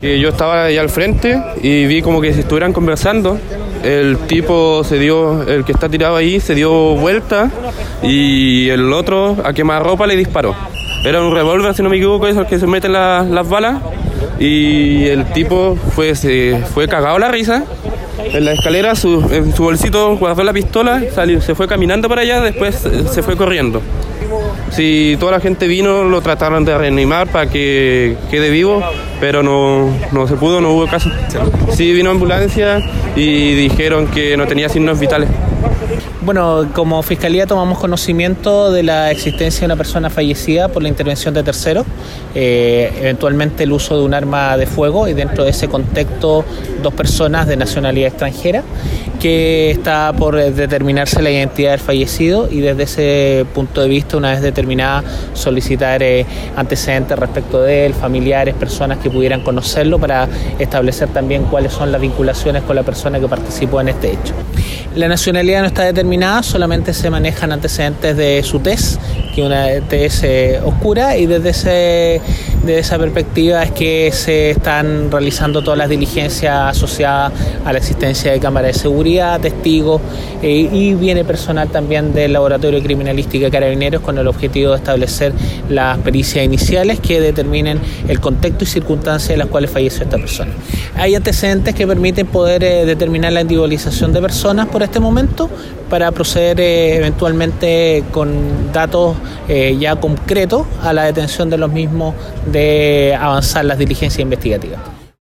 Yo estaba allá al frente y vi como que si estuvieran conversando. El tipo se dio, el que está tirado ahí, se dio vuelta y el otro a quemarropa le disparó. Era un revólver, si no me equivoco, esos que se meten la- las balas. Y el tipo fue, se fue cagado la risa. En la escalera, en su bolsito guardó la pistola, salió, se fue caminando para allá, después se fue corriendo. Si toda la gente vino, lo trataron de reanimar para que quede vivo, pero no, no se pudo, no hubo caso. Sí, vino ambulancia y dijeron que no tenía signos vitales. Bueno, como Fiscalía tomamos conocimiento de la existencia de una persona fallecida por la intervención de terceros, eh, eventualmente el uso de un arma de fuego y dentro de ese contexto dos personas de nacionalidad extranjera, que está por determinarse la identidad del fallecido y desde ese punto de vista, una vez determinada, solicitar eh, antecedentes respecto de él, familiares, personas que pudieran conocerlo para establecer también cuáles son las vinculaciones con la persona que participó en este hecho. La nacionalidad no está determinada, solamente se manejan antecedentes de su test, que una eh, oscura, y desde, ese, desde esa perspectiva es que se están realizando todas las diligencias asociadas a la existencia de cámaras de seguridad, testigos, eh, y viene personal también del Laboratorio de Criminalística de Carabineros con el objetivo de establecer las pericias iniciales que determinen el contexto y circunstancias en las cuales falleció esta persona. Hay antecedentes que permiten poder eh, determinar la individualización de personas por este momento para proceder eh, eventualmente con datos eh, ya concretos a la detención de los mismos de avanzar las diligencias investigativas.